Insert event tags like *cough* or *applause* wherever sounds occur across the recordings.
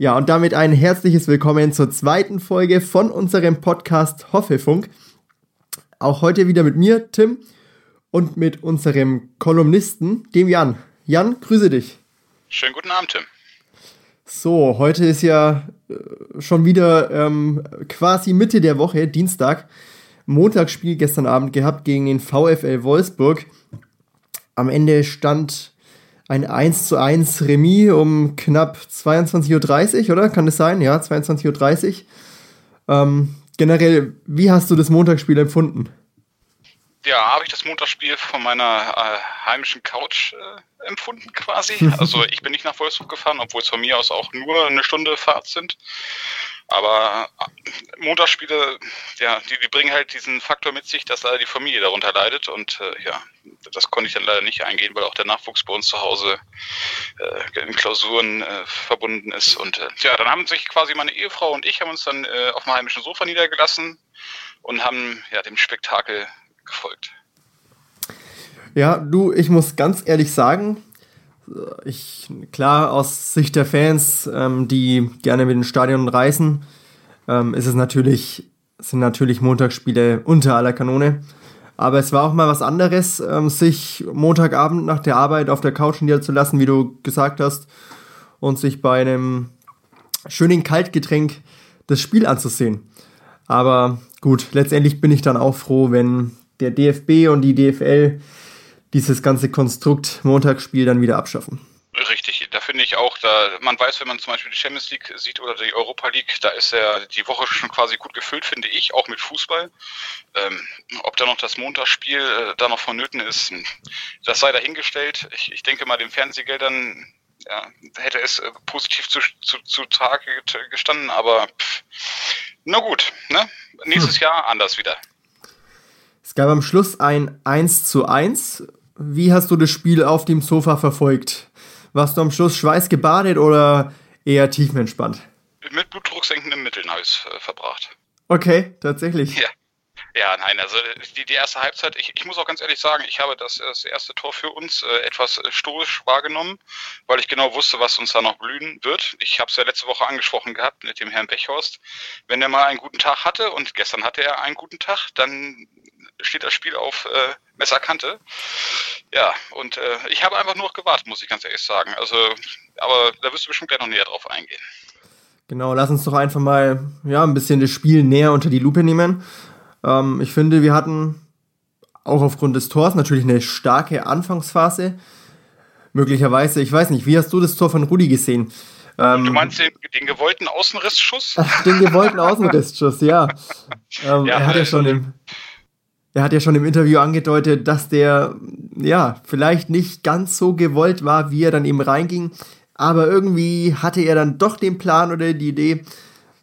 Ja, und damit ein herzliches Willkommen zur zweiten Folge von unserem Podcast Hoffefunk. Auch heute wieder mit mir, Tim, und mit unserem Kolumnisten, dem Jan. Jan, grüße dich. Schönen guten Abend, Tim. So, heute ist ja äh, schon wieder ähm, quasi Mitte der Woche, Dienstag. Montagsspiel gestern Abend gehabt gegen den VfL Wolfsburg. Am Ende stand ein 1 zu 1 Remis um knapp 22.30 Uhr, oder? Kann das sein? Ja, 22.30 Uhr. Ähm, generell, wie hast du das Montagsspiel empfunden? Ja, habe ich das Montagsspiel von meiner äh, heimischen Couch äh, empfunden quasi. *laughs* Also ich bin nicht nach Wolfsburg gefahren, obwohl es von mir aus auch nur eine Stunde Fahrt sind. Aber äh, Montagsspiele, ja, die, die bringen halt diesen Faktor mit sich, dass leider die Familie darunter leidet. Und äh, ja, das konnte ich dann leider nicht eingehen, weil auch der Nachwuchs bei uns zu Hause äh, in Klausuren äh, verbunden ist. Und äh, ja, dann haben sich quasi meine Ehefrau und ich haben uns dann äh, auf dem heimischen Sofa niedergelassen und haben ja dem Spektakel gefolgt. Ja, du, ich muss ganz ehrlich sagen, ich, klar, aus Sicht der Fans, ähm, die gerne mit den Stadion reisen, ähm, ist es natürlich, sind natürlich Montagsspiele unter aller Kanone. Aber es war auch mal was anderes, ähm, sich Montagabend nach der Arbeit auf der Couch niederzulassen, wie du gesagt hast, und sich bei einem schönen Kaltgetränk das Spiel anzusehen. Aber gut, letztendlich bin ich dann auch froh, wenn der DFB und die DFL dieses ganze Konstrukt Montagsspiel dann wieder abschaffen. Richtig, da finde ich auch, da man weiß, wenn man zum Beispiel die Champions League sieht oder die Europa League, da ist ja die Woche schon quasi gut gefüllt, finde ich, auch mit Fußball. Ähm, ob da noch das Montagsspiel äh, da noch vonnöten ist, das sei dahingestellt. Ich, ich denke mal, den Fernsehgeldern ja, hätte es äh, positiv zu, zu, zu Tage gestanden, aber pff, na gut, ne? nächstes hm. Jahr anders wieder. Es gab am Schluss ein 1 zu 1 wie hast du das Spiel auf dem Sofa verfolgt? Warst du am Schluss schweißgebadet oder eher tiefenentspannt? Mit blutdrucksenkenden Mitteln habe ich es äh, verbracht. Okay, tatsächlich. Ja. Nein, also die, die erste Halbzeit, ich, ich muss auch ganz ehrlich sagen, ich habe das, das erste Tor für uns äh, etwas äh, stoisch wahrgenommen, weil ich genau wusste, was uns da noch blühen wird. Ich habe es ja letzte Woche angesprochen gehabt mit dem Herrn Bechhorst. Wenn er mal einen guten Tag hatte und gestern hatte er einen guten Tag, dann steht das Spiel auf äh, Messerkante. Ja, und äh, ich habe einfach nur gewartet, muss ich ganz ehrlich sagen. Also, aber da wirst du bestimmt gleich noch näher drauf eingehen. Genau, lass uns doch einfach mal ja, ein bisschen das Spiel näher unter die Lupe nehmen. Ähm, ich finde, wir hatten auch aufgrund des Tors natürlich eine starke Anfangsphase. Möglicherweise, ich weiß nicht, wie hast du das Tor von Rudi gesehen? Ähm, du meinst den, den, gewollten Außenrissschuss? *laughs* den gewollten *laughs* Außenrissschuss, ja. Ähm, ja er hat ja schon im, er hat ja schon im Interview angedeutet, dass der ja vielleicht nicht ganz so gewollt war, wie er dann eben reinging. Aber irgendwie hatte er dann doch den Plan oder die Idee.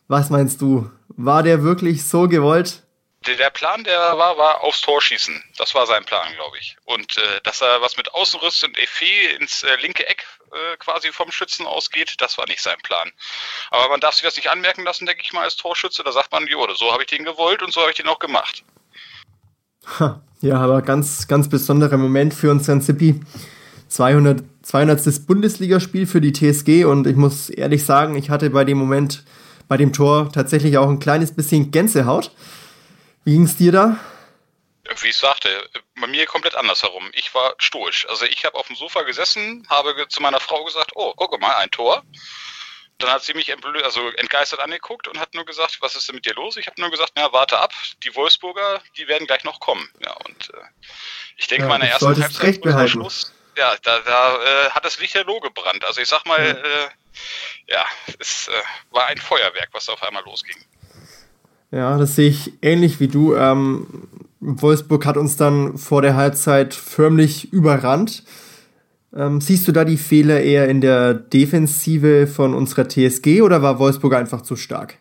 Was meinst du? War der wirklich so gewollt? Der Plan, der war, war aufs Tor schießen. Das war sein Plan, glaube ich. Und äh, dass er was mit Außenriss und Effet ins äh, linke Eck äh, quasi vom Schützen ausgeht, das war nicht sein Plan. Aber man darf sich das nicht anmerken lassen, denke ich mal, als Torschütze. Da sagt man, jo, so habe ich den gewollt und so habe ich den auch gemacht. Ja, aber ganz, ganz besonderer Moment für unseren Zippy. 200, 200. Bundesligaspiel für die TSG und ich muss ehrlich sagen, ich hatte bei dem Moment, bei dem Tor tatsächlich auch ein kleines bisschen Gänsehaut. Wie ging es dir da? Wie ich sagte, bei mir komplett andersherum. Ich war stoisch. Also ich habe auf dem Sofa gesessen, habe zu meiner Frau gesagt, oh, gucke mal, ein Tor. dann hat sie mich also entgeistert angeguckt und hat nur gesagt, was ist denn mit dir los? Ich habe nur gesagt, ja, warte ab, die Wolfsburger, die werden gleich noch kommen. Ja, und äh, ich denke, ja, meine ersten Halbzeit Schluss, ja, da, da äh, hat das Licht der Loh gebrannt. Also ich sag mal, ja, äh, ja es äh, war ein Feuerwerk, was da auf einmal losging. Ja, das sehe ich ähnlich wie du. Ähm, Wolfsburg hat uns dann vor der Halbzeit förmlich überrannt. Ähm, siehst du da die Fehler eher in der Defensive von unserer TSG oder war Wolfsburg einfach zu stark?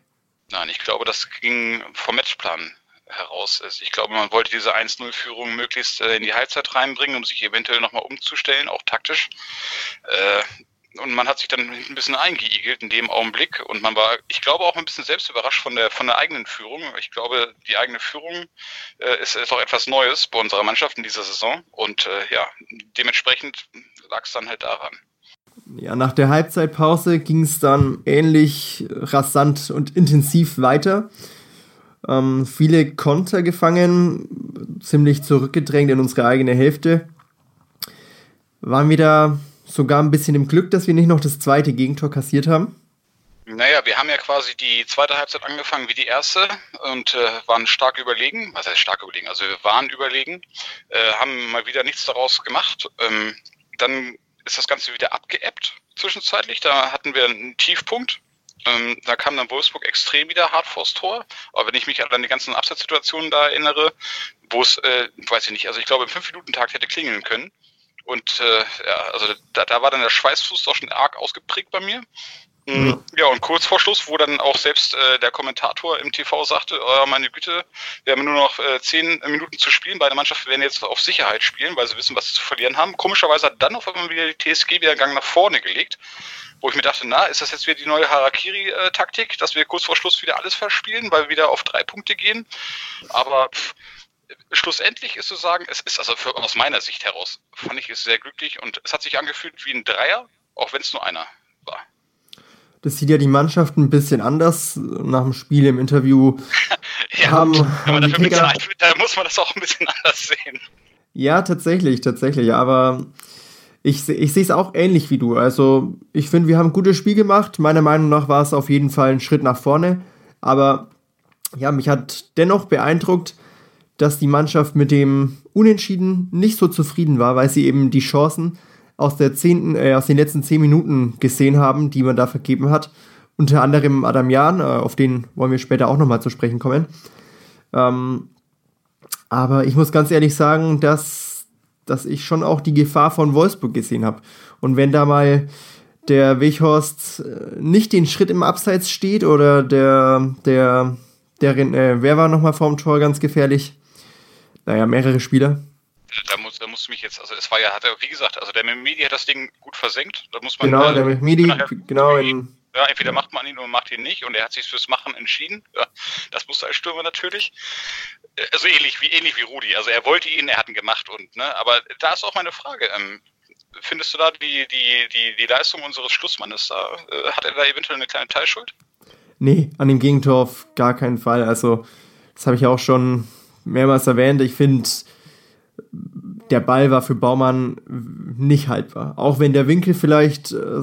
Nein, ich glaube, das ging vom Matchplan heraus. Ich glaube, man wollte diese 1-0-Führung möglichst äh, in die Halbzeit reinbringen, um sich eventuell nochmal umzustellen, auch taktisch. Äh, und man hat sich dann ein bisschen eingeigelt in dem Augenblick und man war, ich glaube, auch ein bisschen selbst überrascht von der, von der eigenen Führung. Ich glaube, die eigene Führung äh, ist, ist auch etwas Neues bei unserer Mannschaft in dieser Saison und äh, ja, dementsprechend lag es dann halt daran. Ja, nach der Halbzeitpause ging es dann ähnlich rasant und intensiv weiter. Ähm, viele Konter gefangen, ziemlich zurückgedrängt in unsere eigene Hälfte. Waren wieder sogar ein bisschen im Glück, dass wir nicht noch das zweite Gegentor kassiert haben? Naja, wir haben ja quasi die zweite Halbzeit angefangen wie die erste und äh, waren stark überlegen. Was heißt stark überlegen? Also wir waren überlegen, äh, haben mal wieder nichts daraus gemacht. Ähm, dann ist das Ganze wieder abgeebbt zwischenzeitlich. Da hatten wir einen Tiefpunkt. Ähm, da kam dann Wolfsburg extrem wieder hart vors Tor. Aber wenn ich mich an die ganzen Abseitssituationen da erinnere, wo es, äh, weiß ich nicht, also ich glaube im 5-Minuten-Tag hätte klingeln können. Und äh, ja, also da, da war dann der Schweißfuß doch schon arg ausgeprägt bei mir. Mhm. Ja, und kurz vor Schluss, wo dann auch selbst äh, der Kommentator im TV sagte, oh, meine Güte, wir haben nur noch äh, zehn Minuten zu spielen, beide Mannschaften werden jetzt auf Sicherheit spielen, weil sie wissen, was sie zu verlieren haben. Komischerweise hat dann auf einmal wieder die TSG wieder einen Gang nach vorne gelegt, wo ich mir dachte, na, ist das jetzt wieder die neue Harakiri-Taktik, dass wir kurz vor Schluss wieder alles verspielen, weil wir wieder auf drei Punkte gehen. Aber pff, schlussendlich ist zu sagen, es ist also für, aus meiner Sicht heraus, fand ich es sehr glücklich und es hat sich angefühlt wie ein Dreier, auch wenn es nur einer war. Das sieht ja die Mannschaft ein bisschen anders nach dem Spiel im Interview. *laughs* ja, haben, wenn man dafür bezahlt wird, da muss man das auch ein bisschen anders sehen. Ja, tatsächlich, tatsächlich. Aber ich, ich sehe es auch ähnlich wie du. Also, ich finde, wir haben ein gutes Spiel gemacht. Meiner Meinung nach war es auf jeden Fall ein Schritt nach vorne. Aber ja, mich hat dennoch beeindruckt, dass die Mannschaft mit dem Unentschieden nicht so zufrieden war, weil sie eben die Chancen aus, der zehnten, äh, aus den letzten zehn Minuten gesehen haben, die man da vergeben hat. Unter anderem Adam Jan, äh, auf den wollen wir später auch nochmal zu sprechen kommen. Ähm, aber ich muss ganz ehrlich sagen, dass, dass ich schon auch die Gefahr von Wolfsburg gesehen habe. Und wenn da mal der Weghorst äh, nicht den Schritt im Abseits steht oder der, der, der, äh, wer war nochmal vorm Tor ganz gefährlich? Naja, mehrere Spieler. Da muss, da musst du mich jetzt, also es war ja, hat er, wie gesagt, also der Mehmedi hat das Ding gut versenkt. Da muss man, genau, äh, der Mehmedi, genau. In, ja, entweder macht man ihn oder macht ihn nicht und er hat sich fürs Machen entschieden. Ja, das musste als Stürmer natürlich. Äh, also ähnlich wie, ähnlich wie Rudi. Also er wollte ihn, er hat ihn gemacht und, ne, aber da ist auch meine Frage, ähm, findest du da die, die, die, die Leistung unseres Schlussmannes da, äh, hat er da eventuell eine kleine Teilschuld? Nee, an dem Gegentor auf gar keinen Fall. Also, das habe ich auch schon mehrmals erwähnt, ich finde, der Ball war für Baumann nicht haltbar. Auch wenn der Winkel vielleicht äh,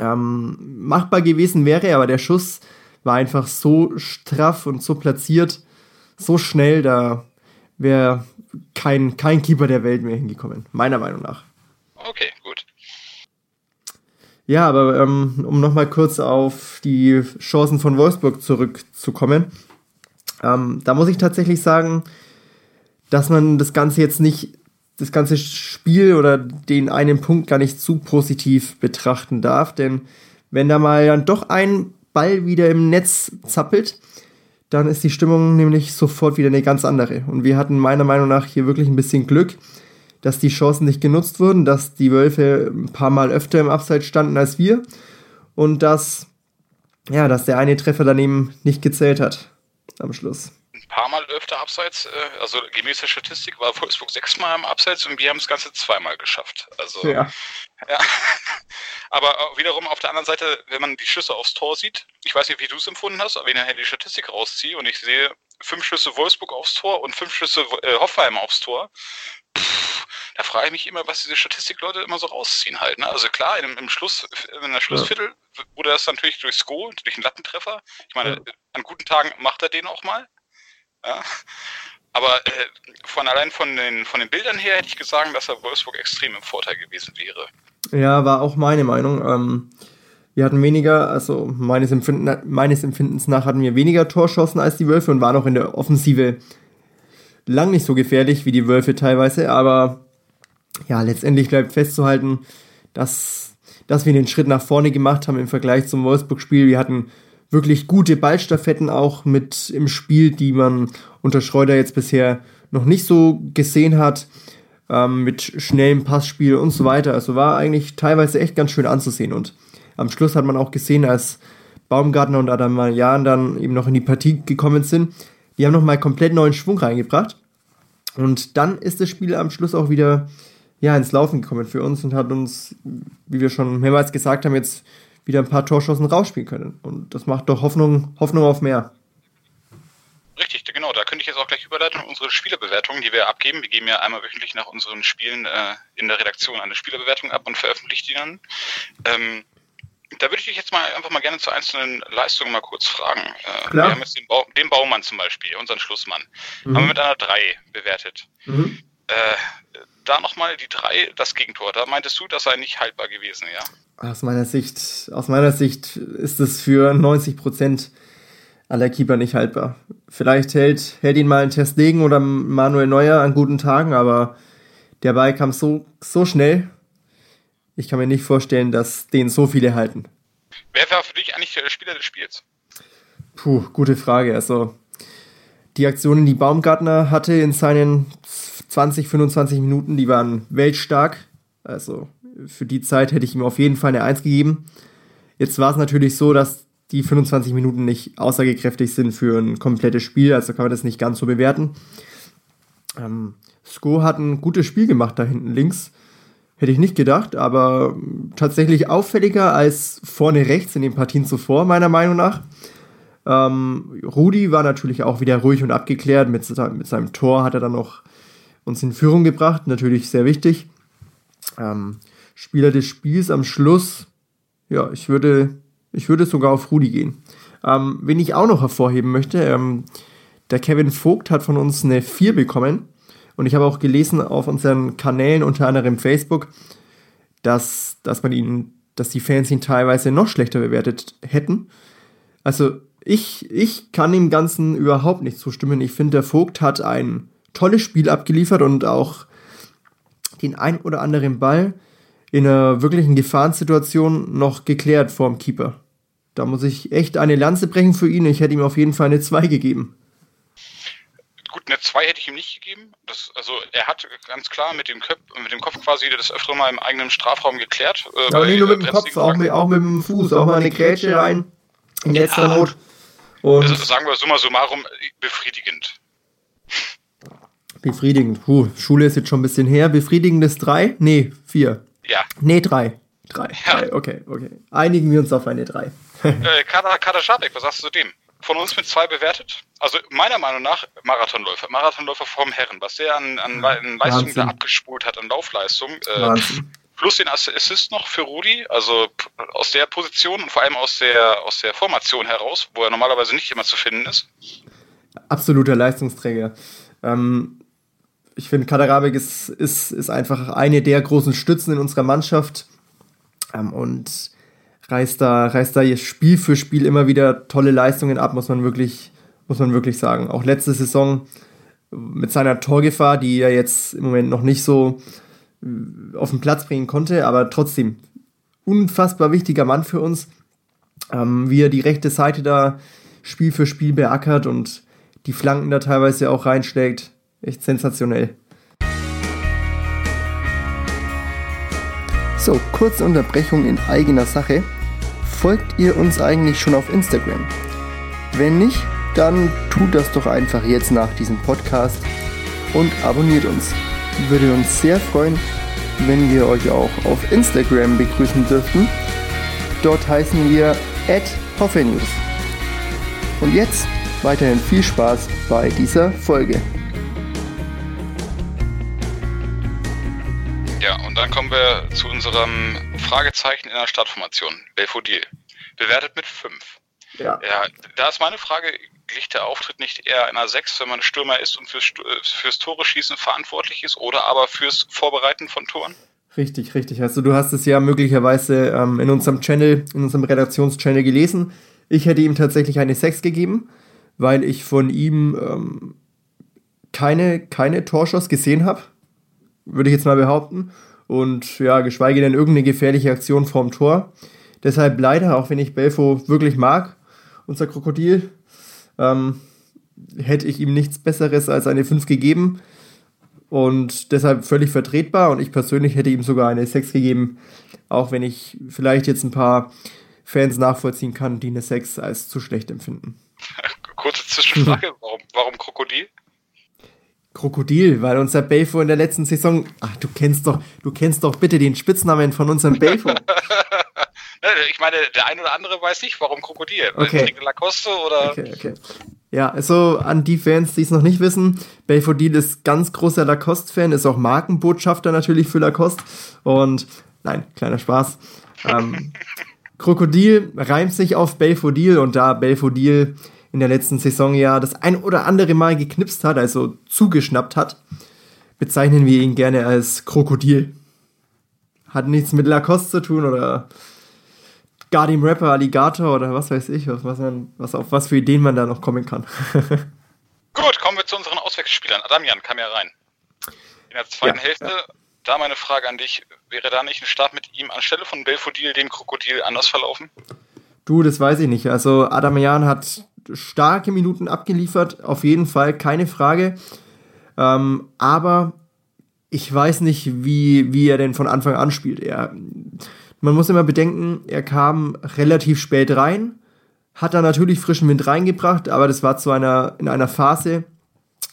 ähm, machbar gewesen wäre, aber der Schuss war einfach so straff und so platziert, so schnell, da wäre kein, kein Keeper der Welt mehr hingekommen, meiner Meinung nach. Okay, gut. Ja, aber ähm, um nochmal kurz auf die Chancen von Wolfsburg zurückzukommen. Ähm, da muss ich tatsächlich sagen, dass man das Ganze jetzt nicht, das ganze Spiel oder den einen Punkt gar nicht zu positiv betrachten darf, denn wenn da mal dann doch ein Ball wieder im Netz zappelt, dann ist die Stimmung nämlich sofort wieder eine ganz andere. Und wir hatten meiner Meinung nach hier wirklich ein bisschen Glück, dass die Chancen nicht genutzt wurden, dass die Wölfe ein paar Mal öfter im Abseits standen als wir und dass, ja, dass der eine Treffer daneben nicht gezählt hat am Schluss. Ein paar Mal öfter abseits, äh, also gemäß der Statistik war Wolfsburg sechsmal am Abseits und wir haben das Ganze zweimal geschafft. Also, ja. ja. *laughs* Aber wiederum auf der anderen Seite, wenn man die Schüsse aufs Tor sieht, ich weiß nicht, wie du es empfunden hast, aber wenn ich die Statistik rausziehe und ich sehe fünf Schüsse Wolfsburg aufs Tor und fünf Schüsse äh, Hoffenheim aufs Tor, pff, da frage ich mich immer, was diese Statistikleute immer so rausziehen halt. Ne? Also klar, im, im Schluss, in der Schlussviertel ja. wurde das natürlich durch Sko, durch einen Lattentreffer. Ich meine, ja. an guten Tagen macht er den auch mal. Ja. Aber äh, von allein von den, von den Bildern her hätte ich gesagt, dass er Wolfsburg extrem im Vorteil gewesen wäre. Ja, war auch meine Meinung. Ähm, wir hatten weniger, also meines, Empfinden, meines Empfindens nach hatten wir weniger Torschossen als die Wölfe und waren auch in der Offensive lang nicht so gefährlich wie die Wölfe teilweise, aber ja, letztendlich bleibt festzuhalten, dass, dass wir den Schritt nach vorne gemacht haben im Vergleich zum Wolfsburg-Spiel. Wir hatten wirklich gute Ballstaffetten auch mit im Spiel, die man unter Schreuder jetzt bisher noch nicht so gesehen hat, ähm, mit schnellem Passspiel und so weiter. Also war eigentlich teilweise echt ganz schön anzusehen und am Schluss hat man auch gesehen, als Baumgartner und Adamalian dann eben noch in die Partie gekommen sind, die haben nochmal komplett neuen Schwung reingebracht. Und dann ist das Spiel am Schluss auch wieder ja, ins Laufen gekommen für uns und hat uns, wie wir schon mehrmals gesagt haben, jetzt wieder ein paar Torschossen rausspielen können. Und das macht doch Hoffnung, Hoffnung auf mehr. Richtig, genau. Da könnte ich jetzt auch gleich überleiten. Unsere Spielerbewertung, die wir abgeben. Wir geben ja einmal wöchentlich nach unseren Spielen äh, in der Redaktion eine Spielerbewertung ab und veröffentlichen die dann. Ähm, da würde ich dich jetzt mal einfach mal gerne zu einzelnen Leistungen mal kurz fragen. Äh, wir haben jetzt den, ba den, Baumann zum Beispiel, unseren Schlussmann, mhm. haben wir mit einer 3 bewertet. Mhm. Äh, da nochmal die 3, das Gegentor. Da meintest du, das sei nicht haltbar gewesen, ja? Aus meiner Sicht, aus meiner Sicht ist es für 90 Prozent aller Keeper nicht haltbar. Vielleicht hält, hält ihn mal ein Testegen oder Manuel Neuer an guten Tagen, aber der Ball kam so, so schnell, ich kann mir nicht vorstellen, dass den so viele halten. Wer war für dich eigentlich der Spieler des Spiels? Puh, gute Frage. Also, die Aktionen, die Baumgartner hatte in seinen 20, 25 Minuten, die waren weltstark. Also, für die Zeit hätte ich ihm auf jeden Fall eine 1 gegeben. Jetzt war es natürlich so, dass die 25 Minuten nicht aussagekräftig sind für ein komplettes Spiel, also kann man das nicht ganz so bewerten. Ähm, Sko hat ein gutes Spiel gemacht da hinten links. Hätte ich nicht gedacht, aber tatsächlich auffälliger als vorne rechts in den Partien zuvor, meiner Meinung nach. Ähm, Rudi war natürlich auch wieder ruhig und abgeklärt. Mit, mit seinem Tor hat er dann noch uns in Führung gebracht, natürlich sehr wichtig. Ähm, Spieler des Spiels am Schluss, ja, ich würde, ich würde sogar auf Rudi gehen. Ähm, wen ich auch noch hervorheben möchte, ähm, der Kevin Vogt hat von uns eine 4 bekommen. Und ich habe auch gelesen auf unseren Kanälen, unter anderem Facebook, dass, dass man ihn, dass die Fans ihn teilweise noch schlechter bewertet hätten. Also ich, ich kann dem Ganzen überhaupt nicht zustimmen. Ich finde, der Vogt hat ein tolles Spiel abgeliefert und auch den ein oder anderen Ball in einer wirklichen Gefahrensituation noch geklärt vorm Keeper. Da muss ich echt eine Lanze brechen für ihn. Ich hätte ihm auf jeden Fall eine 2 gegeben. Eine 2 hätte ich ihm nicht gegeben. Das, also er hat ganz klar mit dem, Köp mit dem Kopf quasi das öfter mal im eigenen Strafraum geklärt. Äh, Aber nicht nur mit dem Kopf, auch mit, auch mit dem Fuß, auch mal eine Grätsche rein. In letzter ja. Not. Und also sagen wir summa summarum befriedigend. Befriedigend. Puh, Schule ist jetzt schon ein bisschen her. Befriedigendes 3? Nee, 4. Ja. Nee, 3. 3. Ja. Okay, okay. Einigen wir uns auf eine 3. *laughs* äh, Kader, Kader Schabek, was sagst du zu dem? Von uns mit zwei bewertet. Also meiner Meinung nach Marathonläufer. Marathonläufer vom Herren. Was der an, an, an Leistung da abgespult hat, an Laufleistung. Äh, plus den Assist noch für Rudi. Also aus der Position und vor allem aus der, aus der Formation heraus, wo er normalerweise nicht immer zu finden ist. Absoluter Leistungsträger. Ähm, ich finde, Kaderabek ist, ist, ist einfach eine der großen Stützen in unserer Mannschaft. Ähm, und reißt da, reißt da Spiel für Spiel immer wieder tolle Leistungen ab, muss man wirklich, muss man wirklich sagen. Auch letzte Saison mit seiner Torgefahr, die er jetzt im Moment noch nicht so äh, auf den Platz bringen konnte, aber trotzdem unfassbar wichtiger Mann für uns, ähm, wie er die rechte Seite da Spiel für Spiel beackert und die Flanken da teilweise auch reinschlägt. Echt sensationell. So, kurze Unterbrechung in eigener Sache. Folgt ihr uns eigentlich schon auf Instagram? Wenn nicht, dann tut das doch einfach jetzt nach diesem Podcast und abonniert uns. Würde uns sehr freuen, wenn wir euch auch auf Instagram begrüßen dürften. Dort heißen wir @hoffenews. Und jetzt weiterhin viel Spaß bei dieser Folge. dann kommen wir zu unserem Fragezeichen in der Startformation. Belfodil. Bewertet mit 5. Ja. ja. Da ist meine Frage, liegt der Auftritt nicht eher einer 6, wenn man Stürmer ist und fürs, fürs Tore schießen verantwortlich ist oder aber fürs Vorbereiten von Toren? Richtig, richtig. Also du hast es ja möglicherweise ähm, in unserem Channel, in unserem Redaktionschannel gelesen. Ich hätte ihm tatsächlich eine 6 gegeben, weil ich von ihm ähm, keine, keine Torschuss gesehen habe. Würde ich jetzt mal behaupten. Und ja, geschweige denn irgendeine gefährliche Aktion vorm Tor. Deshalb leider, auch wenn ich Belfo wirklich mag, unser Krokodil, ähm, hätte ich ihm nichts Besseres als eine 5 gegeben. Und deshalb völlig vertretbar. Und ich persönlich hätte ihm sogar eine 6 gegeben, auch wenn ich vielleicht jetzt ein paar Fans nachvollziehen kann, die eine 6 als zu schlecht empfinden. *laughs* Kurze Zwischenfrage, *laughs* warum, warum Krokodil? Krokodil, weil unser Belfo in der letzten Saison, ach, du kennst doch, du kennst doch bitte den Spitznamen von unserem *laughs* Belfo. ich meine, der ein oder andere weiß nicht, warum Krokodil. Okay. Lacoste oder. Okay, okay. Ja, also an die Fans, die es noch nicht wissen, Belfodil ist ganz großer Lacoste-Fan, ist auch Markenbotschafter natürlich für Lacoste. Und nein, kleiner Spaß. Ähm, *laughs* Krokodil reimt sich auf Belfodil und da Belfodil in der letzten Saison ja das ein oder andere Mal geknipst hat, also zugeschnappt hat, bezeichnen wir ihn gerne als Krokodil. Hat nichts mit Lacoste zu tun oder gar dem Rapper Alligator oder was weiß ich, was, was, man, was auf was für Ideen man da noch kommen kann. *laughs* Gut, kommen wir zu unseren Auswechselspielern. Adamian kam ja rein. In der zweiten ja, Hälfte, ja. da meine Frage an dich, wäre da nicht ein Start mit ihm anstelle von Belfodil, dem Krokodil, anders verlaufen? Du, das weiß ich nicht. Also Adamian hat starke Minuten abgeliefert, auf jeden Fall, keine Frage. Ähm, aber ich weiß nicht, wie, wie er denn von Anfang an spielt. Er, man muss immer bedenken, er kam relativ spät rein, hat da natürlich frischen Wind reingebracht, aber das war zu einer, in einer Phase,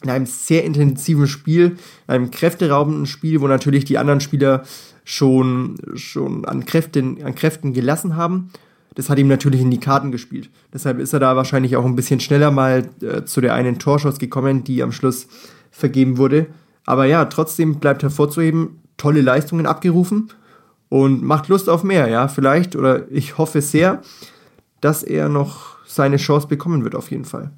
in einem sehr intensiven Spiel, einem kräfteraubenden Spiel, wo natürlich die anderen Spieler schon, schon an, Kräften, an Kräften gelassen haben. Das hat ihm natürlich in die Karten gespielt. Deshalb ist er da wahrscheinlich auch ein bisschen schneller mal äh, zu der einen Torschuss gekommen, die am Schluss vergeben wurde. Aber ja, trotzdem bleibt hervorzuheben, tolle Leistungen abgerufen und macht Lust auf mehr, ja, vielleicht oder ich hoffe sehr, dass er noch seine Chance bekommen wird auf jeden Fall.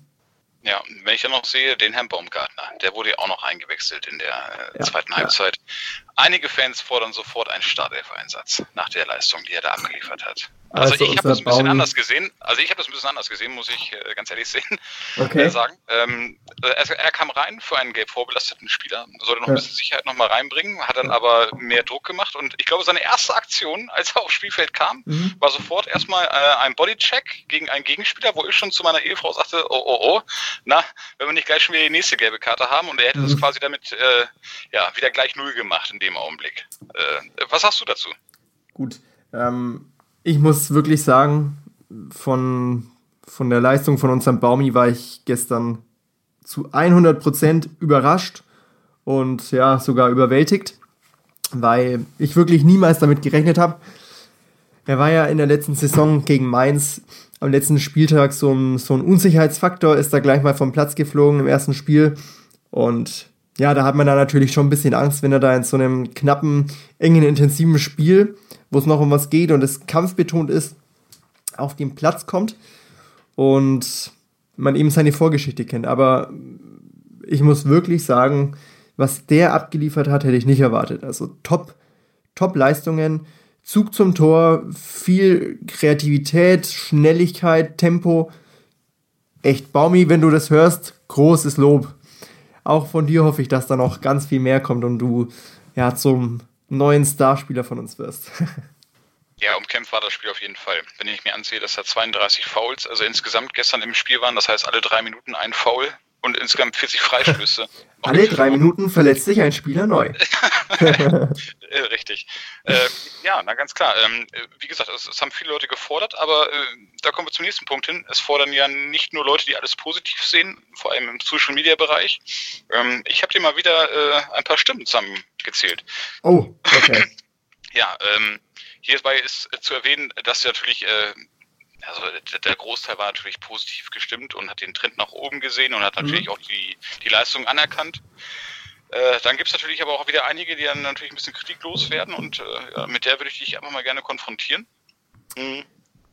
Ja, wenn ich dann noch sehe, den Herrn Baumgartner, der wurde ja auch noch eingewechselt in der äh, ja, zweiten Halbzeit. Ja. Einige Fans fordern sofort einen Startelf-Einsatz nach der Leistung, die er da abgeliefert hat. Also, also ich habe das ein bisschen anders gesehen. Also ich habe das ein bisschen anders gesehen, muss ich äh, ganz ehrlich *laughs* sehen, okay. äh, sagen. Ähm, er, er, kam rein für einen gelb vorbelasteten Spieler, sollte noch ja. ein bisschen Sicherheit nochmal reinbringen, hat dann aber mehr Druck gemacht und ich glaube, seine erste Aktion, *laughs* als er aufs Spielfeld kam, mhm. war sofort erstmal äh, ein Bodycheck gegen einen Gegenspieler, wo ich schon zu meiner Ehefrau sagte, oh, oh, oh, na, wenn wir nicht gleich schon wieder die nächste gelbe Karte haben und er hätte mhm. das quasi damit äh, ja, wieder gleich null gemacht in dem Augenblick. Äh, was hast du dazu? Gut, ähm, ich muss wirklich sagen, von, von der Leistung von unserem Baumi war ich gestern zu 100% überrascht und ja, sogar überwältigt, weil ich wirklich niemals damit gerechnet habe. Er war ja in der letzten Saison gegen Mainz am letzten Spieltag so ein, so ein Unsicherheitsfaktor, ist da gleich mal vom Platz geflogen im ersten Spiel. Und ja, da hat man da natürlich schon ein bisschen Angst, wenn er da in so einem knappen, engen, intensiven Spiel wo es noch um was geht und es kampfbetont ist, auf den Platz kommt und man eben seine Vorgeschichte kennt. Aber ich muss wirklich sagen, was der abgeliefert hat, hätte ich nicht erwartet. Also top, top Leistungen, Zug zum Tor, viel Kreativität, Schnelligkeit, Tempo. Echt, Baumi, wenn du das hörst, großes Lob. Auch von dir hoffe ich, dass da noch ganz viel mehr kommt und du ja zum neuen Starspieler von uns wirst. *laughs* Ja, umkämpft war das Spiel auf jeden Fall. Wenn ich mir ansehe, dass da 32 Fouls, also insgesamt gestern im Spiel waren, das heißt alle drei Minuten ein Foul und insgesamt 40 Freistöße. *laughs* alle drei Minuten verletzt sich ein Spieler neu. *laughs* Äh, richtig. Äh, ja, na ganz klar. Ähm, wie gesagt, es, es, haben viele Leute gefordert, aber äh, da kommen wir zum nächsten Punkt hin. Es fordern ja nicht nur Leute, die alles positiv sehen, vor allem im Social Media Bereich. Ähm, ich habe dir mal wieder äh, ein paar Stimmen zusammengezählt. Oh, okay. *laughs* ja, ähm, Hierbei ist zu erwähnen, dass natürlich, äh, also der Großteil war natürlich positiv gestimmt und hat den Trend nach oben gesehen und hat natürlich mhm. auch die, die Leistung anerkannt. Äh, dann gibt es natürlich aber auch wieder einige, die dann natürlich ein bisschen kritiklos werden und äh, ja, mit der würde ich dich einfach mal gerne konfrontieren. Mhm.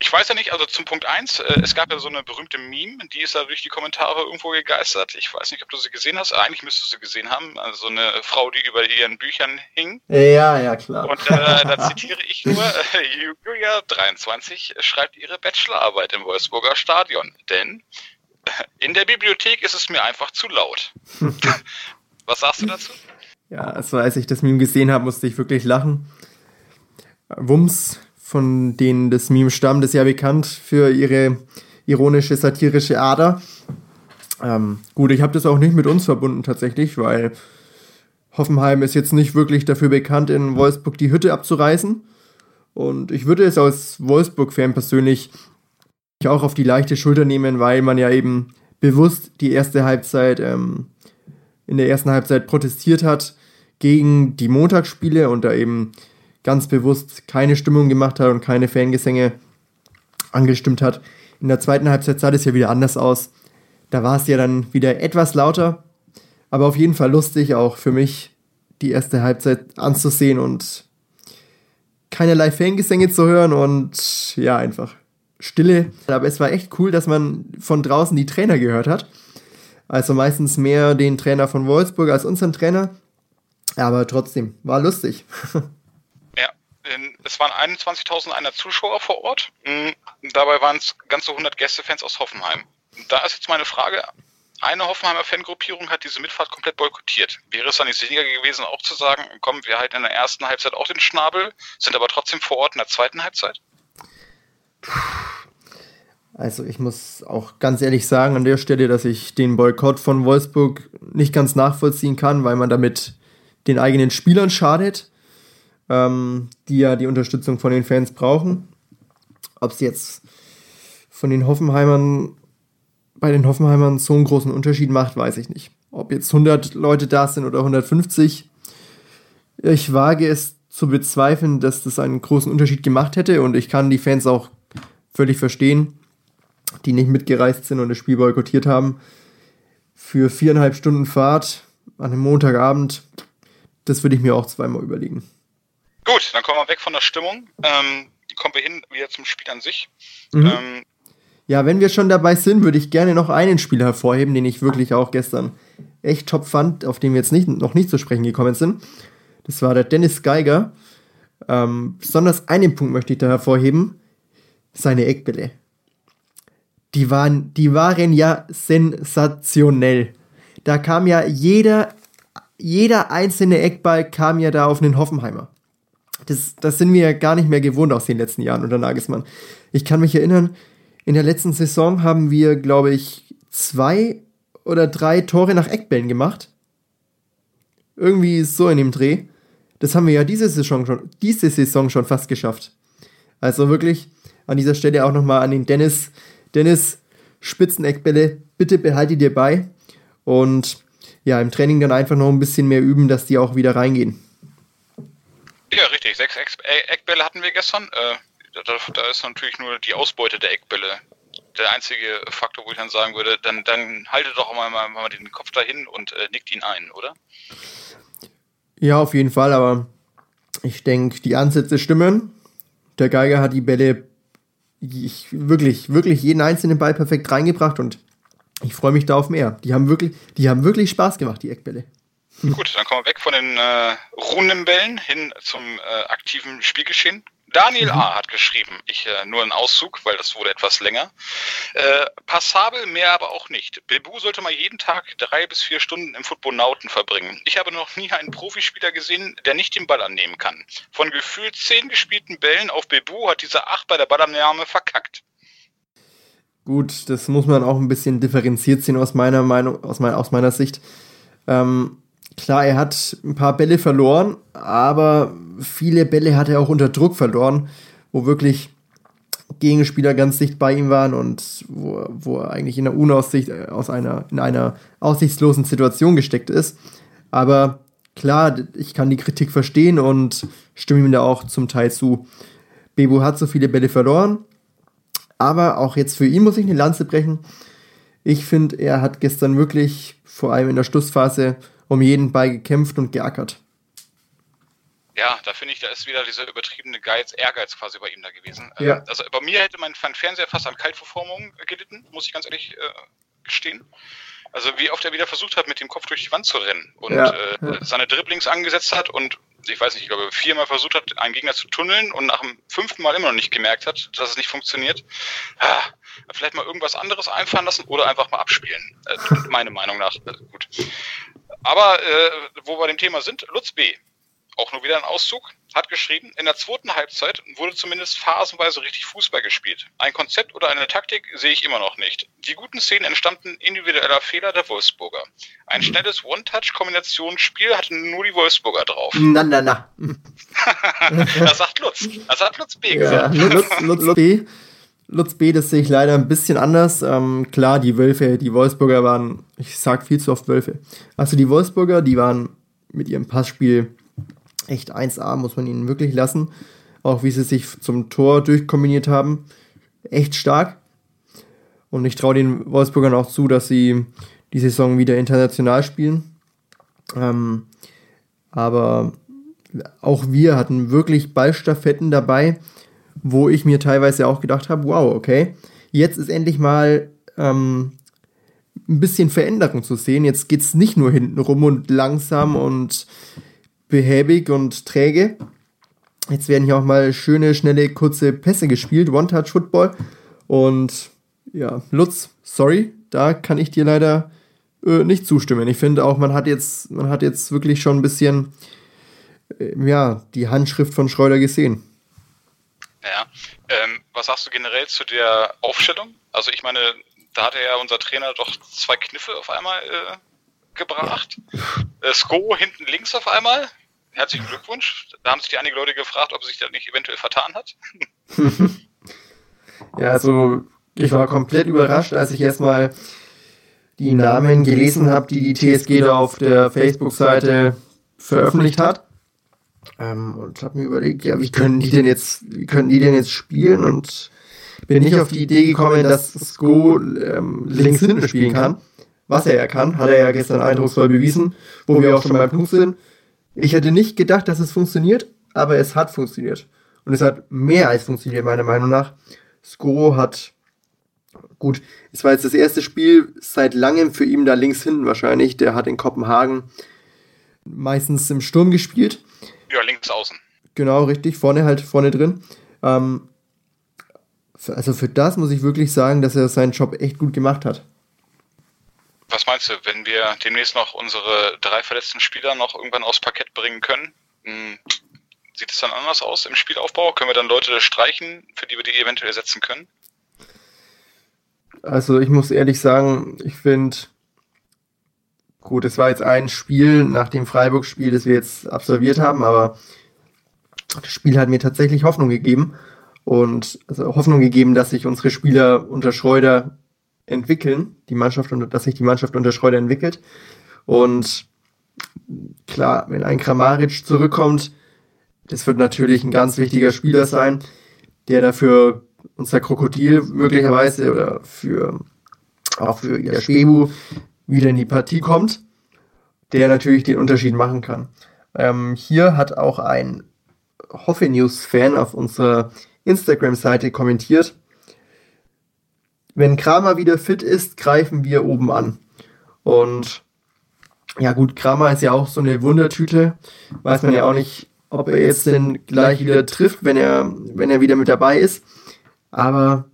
Ich weiß ja nicht, also zum Punkt 1, äh, es gab ja so eine berühmte Meme, die ist da durch die Kommentare irgendwo gegeistert. Ich weiß nicht, ob du sie gesehen hast. Eigentlich müsstest du sie gesehen haben. Also eine Frau, die über ihren Büchern hing. Ja, ja, klar. Und äh, *laughs* da zitiere ich nur, äh, Julia 23 schreibt ihre Bachelorarbeit im Wolfsburger Stadion. Denn äh, in der Bibliothek ist es mir einfach zu laut. *laughs* Was sagst du dazu? Ja, also als ich das Meme gesehen habe, musste ich wirklich lachen. Wums von denen das Meme stammt, ist ja bekannt für ihre ironische, satirische Ader. Ähm, gut, ich habe das auch nicht mit uns verbunden tatsächlich, weil Hoffenheim ist jetzt nicht wirklich dafür bekannt, in Wolfsburg die Hütte abzureißen. Und ich würde es als Wolfsburg-Fan persönlich auch auf die leichte Schulter nehmen, weil man ja eben bewusst die erste Halbzeit, ähm, in der ersten Halbzeit protestiert hat gegen die Montagsspiele und da eben ganz bewusst keine Stimmung gemacht hat und keine Fangesänge angestimmt hat. In der zweiten Halbzeit sah das ja wieder anders aus. Da war es ja dann wieder etwas lauter, aber auf jeden Fall lustig auch für mich, die erste Halbzeit anzusehen und keinerlei Fangesänge zu hören und ja, einfach Stille. Aber es war echt cool, dass man von draußen die Trainer gehört hat. Also meistens mehr den Trainer von Wolfsburg als unseren Trainer. Aber trotzdem, war lustig. *laughs* es waren 21.000 Zuschauer vor Ort. Mm, dabei waren es ganze 100 Gästefans aus Hoffenheim. Da ist jetzt meine Frage, eine Hoffenheimer Fangruppierung hat diese Mitfahrt komplett boykottiert. Wäre es dann nicht sinniger gewesen, auch zu sagen, komm, wir halten in der ersten Halbzeit auch den Schnabel, sind aber trotzdem vor Ort in der zweiten Halbzeit? Also ich muss auch ganz ehrlich sagen an der Stelle, dass ich den Boykott von Wolfsburg nicht ganz nachvollziehen kann, weil man damit den eigenen Spielern schadet ähm, die ja die Unterstützung von den Fans brauchen. Ob es jetzt von den Hoffenheimern, bei den Hoffenheimern so einen großen Unterschied macht, weiß ich nicht. Ob jetzt 100 Leute da sind oder 150, ich wage es zu bezweifeln, dass das einen großen Unterschied gemacht hätte und ich kann die Fans auch völlig verstehen, die nicht mitgereist sind und das Spiel boykottiert haben. Für viereinhalb Stunden Fahrt an einem Montagabend, das würde ich mir auch zweimal überlegen. Gut, dann kommen wir weg von der Stimmung. Ähm, kommen wir hin wieder zum Spiel an sich. Mhm. Ähm, ja, wenn wir schon dabei sind, würde ich gerne noch einen Spieler hervorheben, den ich wirklich auch gestern echt top fand, auf den wir jetzt nicht, noch nicht zu sprechen gekommen sind. Das war der Dennis Geiger. Ähm, besonders einen Punkt möchte ich da hervorheben: seine Eckbälle. Die waren, die waren ja sensationell. Da kam ja jeder, jeder einzelne Eckball kam ja da auf einen Hoffenheimer. Das, das sind wir ja gar nicht mehr gewohnt aus den letzten Jahren unter Nagelsmann. Ich kann mich erinnern, in der letzten Saison haben wir, glaube ich, zwei oder drei Tore nach Eckbällen gemacht. Irgendwie so in dem Dreh. Das haben wir ja diese Saison schon, diese Saison schon fast geschafft. Also wirklich an dieser Stelle auch nochmal an den Dennis. Dennis, Spitzeneckbälle, bitte behalte dir bei. Und ja, im Training dann einfach noch ein bisschen mehr üben, dass die auch wieder reingehen. Ja, richtig. Sechs äh, Eckbälle hatten wir gestern. Äh, da, ist natürlich nur die Ausbeute der Eckbälle der einzige Faktor, wo ich dann sagen würde, dann, dann haltet doch mal, mal, mal den Kopf dahin und äh, nickt ihn ein, oder? Ja, auf jeden Fall, aber ich denke, die Ansätze stimmen. Der Geiger hat die Bälle ich, wirklich, wirklich jeden einzelnen Ball perfekt reingebracht und ich freue mich da auf mehr. Die haben wirklich, die haben wirklich Spaß gemacht, die Eckbälle. Gut, dann kommen wir weg von den äh, ruhenden Bällen hin zum äh, aktiven Spielgeschehen. Daniel mhm. A. hat geschrieben, ich äh, nur einen Auszug, weil das wurde etwas länger. Äh, passabel, mehr aber auch nicht. Bebu sollte mal jeden Tag drei bis vier Stunden im Footbonauten verbringen. Ich habe noch nie einen Profispieler gesehen, der nicht den Ball annehmen kann. Von gefühlt zehn gespielten Bällen auf Bebu hat dieser acht bei der Ballannahme verkackt. Gut, das muss man auch ein bisschen differenziert sehen aus meiner Meinung, aus, mein, aus meiner Sicht. Ähm, Klar, er hat ein paar Bälle verloren, aber viele Bälle hat er auch unter Druck verloren, wo wirklich Gegenspieler ganz dicht bei ihm waren und wo, wo er eigentlich in der Unaussicht äh, aus einer, in einer aussichtslosen Situation gesteckt ist. Aber klar, ich kann die Kritik verstehen und stimme ihm da auch zum Teil zu. Bebu hat so viele Bälle verloren, aber auch jetzt für ihn muss ich eine Lanze brechen. Ich finde, er hat gestern wirklich, vor allem in der Schlussphase, um jeden Ball gekämpft und geackert. Ja, da finde ich, da ist wieder dieser übertriebene Geiz, Ehrgeiz quasi bei ihm da gewesen. Ja. Ähm, Also bei mir hätte mein Fernseher fast an Kaltverformung gelitten, muss ich ganz ehrlich äh, gestehen. Also wie oft er wieder versucht hat, mit dem Kopf durch die Wand zu rennen und Ja, äh, ja. seine Dribblings angesetzt hat und ich weiß nicht, ich glaube viermal versucht hat, einen Gegner zu tunneln und nach dem fünften Mal immer noch nicht gemerkt hat, dass es nicht funktioniert. Ah, vielleicht mal irgendwas anderes einfallen lassen oder einfach mal abspielen. Äh, meine Meinung nach. Äh, gut. Aber äh, wo wir dem Thema sind, Lutz B auch nur wieder ein Auszug, hat geschrieben, in der zweiten Halbzeit wurde zumindest phasenweise richtig Fußball gespielt. Ein Konzept oder eine Taktik sehe ich immer noch nicht. Die guten Szenen entstammten individueller Fehler der Wolfsburger. Ein schnelles One-Touch-Kombinationsspiel hatten nur die Wolfsburger drauf. Na, na, na. *laughs* Das sagt Lutz. Das hat Lutz B Ja, gesagt. Lutz, Lutz B. *laughs* Lutz B, das sehe ich leider ein bisschen anders. Ähm, klar, die Wölfe, die Wolfsburger waren, ich sag viel zu oft Wölfe. Also die Wolfsburger, die waren mit ihrem Passspiel echt 1A, muss man ihnen wirklich lassen. Auch wie sie sich zum Tor durchkombiniert haben. Echt stark. Und ich traue den Wolfsburgern auch zu, dass sie die Saison wieder international spielen. Ähm, aber auch wir hatten wirklich Ballstaffetten dabei, wo ich mir teilweise auch gedacht habe, wow, okay, jetzt ist endlich mal ähm, ein bisschen Veränderung zu sehen. Jetzt geht's nicht nur hinten rum und langsam und behäbig und träge. Jetzt werden hier auch mal schöne, schnelle, kurze Pässe gespielt, One-Touch-Football. Und ja, Lutz, sorry, da kann ich dir leider äh, nicht zustimmen. Ich finde auch, man hat jetzt, man hat jetzt wirklich schon ein bisschen äh, ja, die Handschrift von Schreuder gesehen. Ja. Ähm, was sagst du generell zu der Aufstellung? Also ich meine, da hatte ja unser Trainer doch zwei Kniffe auf einmal äh, gebracht. Äh, Sko hinten links auf einmal. Herzlichen Glückwunsch. Da haben sich einige Leute gefragt, ob sich das nicht eventuell vertan hat. *laughs* Ja, also ich war komplett überrascht, als ich erstmal die Namen gelesen habe, die die TSG da auf der Facebook-Seite veröffentlicht hat. Ähm, und habe mir überlegt, ja, wie können die denn jetzt, wie können die denn jetzt spielen? Und bin nicht auf die Idee gekommen, dass Sko ähm, links hinten spielen kann. Was er ja kann, hat er ja gestern eindrucksvoll bewiesen, wo wir auch schon beim Punkt sind. Ich hätte nicht gedacht, dass es funktioniert, aber es hat funktioniert. Und es hat mehr als funktioniert, meiner Meinung nach. Sko hat, gut, es war jetzt das erste Spiel seit langem für ihn da links hinten wahrscheinlich. Der hat in Kopenhagen meistens im Sturm gespielt. Ja, links außen. Genau, richtig, vorne halt, vorne drin. Ähm, also für das muss ich wirklich sagen, dass er seinen Job echt gut gemacht hat. Was meinst du, wenn wir demnächst noch unsere drei verletzten Spieler noch irgendwann aufs Parkett bringen können? Hm, sieht es dann anders aus im Spielaufbau? Können wir dann Leute streichen, für die wir die eventuell ersetzen können? Also ich muss ehrlich sagen, ich finde, gut, es war jetzt ein Spiel nach dem Freiburg-Spiel, das wir jetzt absolviert haben, aber das Spiel hat mir tatsächlich Hoffnung gegeben und also Hoffnung gegeben, dass sich unsere Spieler unter Schreuder entwickeln, die Mannschaft unter, dass sich die Mannschaft unter Schreuder entwickelt. Und klar, wenn ein Kramaric zurückkommt, das wird natürlich ein ganz wichtiger Spieler sein, der dafür unser Krokodil möglicherweise oder für auch für ihr Spebu wieder in die Partie kommt, der natürlich den Unterschied machen kann. Ähm, hier hat auch ein Hoffe News Fan auf unserer Instagram-Seite kommentiert. Wenn Kramer wieder fit ist, greifen wir oben an. Und ja gut, Kramer ist ja auch so eine Wundertüte. Weiß man ja auch nicht, ob er jetzt denn gleich wieder trifft, wenn er, wenn er wieder mit dabei ist. Aber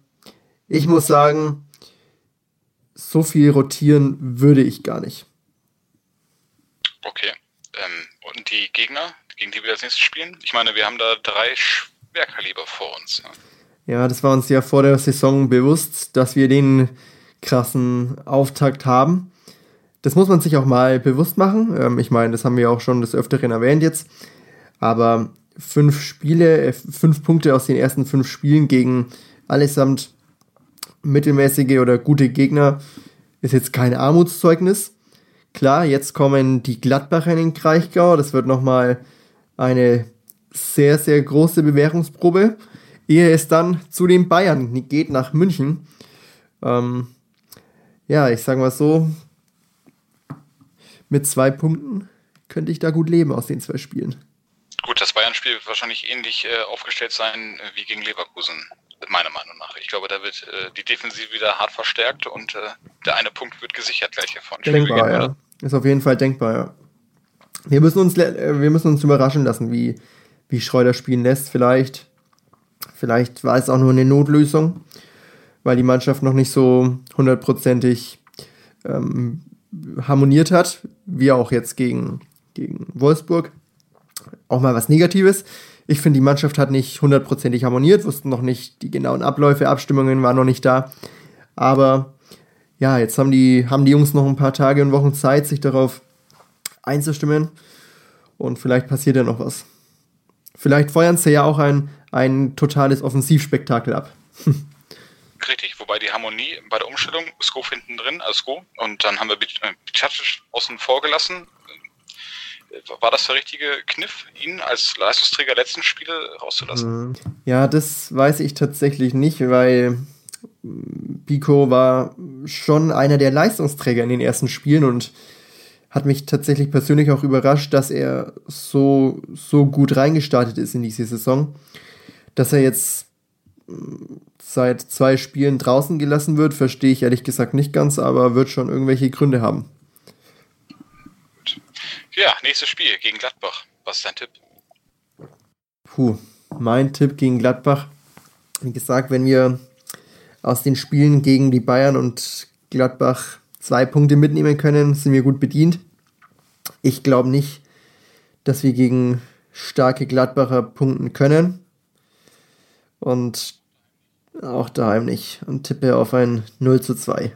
ich muss sagen, so viel rotieren würde ich gar nicht. Okay. Ähm, und die Gegner, gegen die wir als nächstes spielen? Ich meine, wir haben da drei Schwerkaliber vor uns. Ne? Ja, das war uns ja vor der Saison bewusst, dass wir den krassen Auftakt haben. Das muss man sich auch mal bewusst machen. Ähm, ich meine, das haben wir auch schon des Öfteren erwähnt jetzt. Aber fünf Spiele, äh, fünf Punkte aus den ersten fünf Spielen gegen allesamt mittelmäßige oder gute Gegner ist jetzt kein Armutszeugnis. Klar, jetzt kommen die Gladbacher in den Kraichgau. Das wird nochmal eine sehr, sehr große Bewährungsprobe, ehe es dann zu den Bayern geht nach München. Ähm, ja, ich sage mal so, mit zwei Punkten könnte ich da gut leben aus den zwei Spielen. Gut, das Bayern-Spiel wird wahrscheinlich ähnlich äh, aufgestellt sein äh, wie gegen Leverkusen, meiner Meinung nach. Ich glaube, da wird äh, die Defensive wieder hart verstärkt und äh, der eine Punkt wird gesichert gleich hier vorne. Denkbar, ja. Ist auf jeden Fall denkbar, ja. Wir müssen uns, äh, wir müssen uns überraschen lassen, wie, wie Schreuder spielen lässt. Vielleicht, vielleicht war es auch nur eine Notlösung, weil die Mannschaft noch nicht so hundertprozentig ähm, harmoniert hat, wie auch jetzt gegen, gegen Wolfsburg. Auch mal was Negatives. Ich finde, die Mannschaft hat nicht hundertprozentig harmoniert, wussten noch nicht die genauen Abläufe, Abstimmungen waren noch nicht da. Aber ja, jetzt haben die, haben die Jungs noch ein paar Tage und Wochen Zeit, sich darauf einzustimmen. Und vielleicht passiert ja noch was. Vielleicht feuern sie ja auch ein, ein totales Offensivspektakel ab. *laughs* Richtig, wobei die Harmonie bei der Umstellung, Sko hinten drin, also Sko, und dann haben wir Bicacic außen vor gelassen. War das der richtige Kniff, ihn als Leistungsträger letzten Spiele rauszulassen? Ja, das weiß ich tatsächlich nicht, weil Pico war schon einer der Leistungsträger in den ersten Spielen und hat mich tatsächlich persönlich auch überrascht, dass er so, so gut reingestartet ist in diese Saison. Dass er jetzt seit zwei Spielen draußen gelassen wird, verstehe ich ehrlich gesagt nicht ganz, aber wird schon irgendwelche Gründe haben. Ja, nächstes Spiel gegen Gladbach. Was ist dein Tipp? Puh, mein Tipp gegen Gladbach. Wie gesagt, wenn wir aus den Spielen gegen die Bayern und Gladbach zwei Punkte mitnehmen können, sind wir gut bedient. Ich glaube nicht, dass wir gegen starke Gladbacher punkten können. Und auch daheim nicht. Und tippe auf ein 0 zu 2.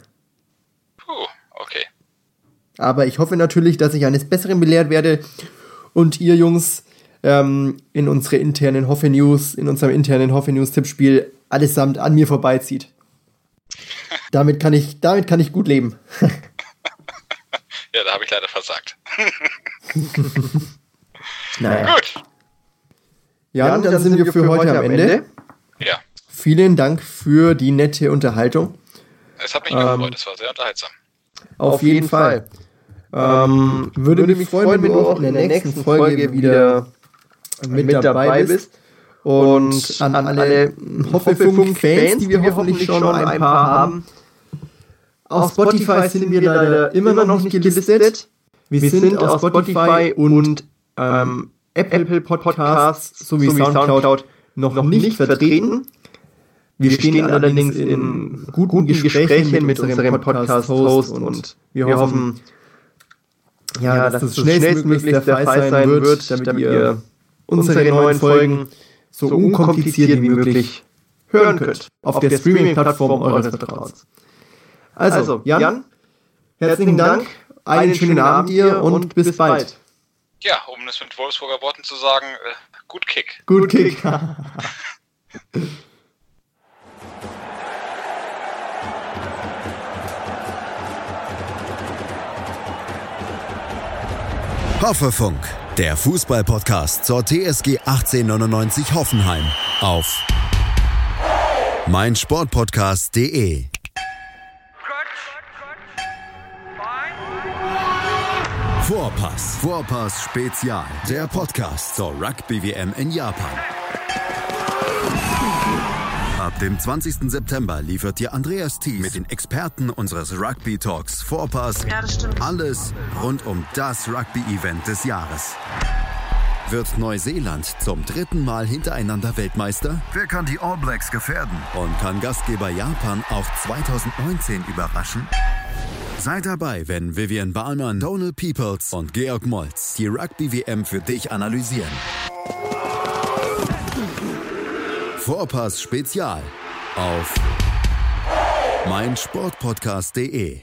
Aber ich hoffe natürlich, dass ich eines Besseren belehrt werde und ihr Jungs ähm, in unsere internen Hoffe News, in unserem internen Hoffe News Tippspiel allesamt an mir vorbeizieht. *laughs* damit kann ich, damit kann ich gut leben. ja, da habe ich leider versagt. *laughs* naja. Gut. Ja, ja dann, dann, sind wir für heute am Ende. Ende. Ja. Vielen Dank für die nette Unterhaltung. Es hat mich ähm, gefreut, es war sehr unterhaltsam. Auf, auf jeden Fall. Fall. Ähm, würde, würde mich freuen, wenn du auch in der nächsten Folge wieder mit, mit dabei bist. Und an, an alle Hoffefunk-Fans, die wir hoffentlich schon ein paar haben. Auf Spotify sind wir leider immer noch nicht gelistet. Wir sind auf Spotify und ähm, Apple Podcasts sowie Soundcloud noch nicht vertreten. Wir stehen allerdings in guten Gesprächen mit unserem Podcast-Host und wir hoffen, ja, dass das schnellstmöglich der Fall sein wird, damit ihr unsere neuen Folgen so unkompliziert wie möglich hören könnt auf der Streaming-Plattform eures Vertrauens. Also, also, Jan, herzlichen Dank, einen schönen Abend dir und bis bald. Ja, um es mit Wolfsburger Worten zu sagen, äh, gut Kick. Gut Kick. *laughs* Hoffefunk, der Fußballpodcast zur TSG 1899 Hoffenheim auf meinsportpodcast.de. Vorpass, Vorpass Spezial, der Podcast zur Rugby WM in Japan. Ab dem 20. September liefert dir Andreas Thies mit den Experten unseres Rugby Talks Vorpass ja, alles rund um das Rugby-Event des Jahres. Wird Neuseeland zum dritten Mal hintereinander Weltmeister? Wer kann die All Blacks gefährden? Und kann Gastgeber Japan auch 2019 überraschen? Sei dabei, wenn Vivian Bahlmann, Donald Peoples und Georg Moltz die Rugby-WM für dich analysieren. Vorpass Spezial auf meinsportpodcast.de.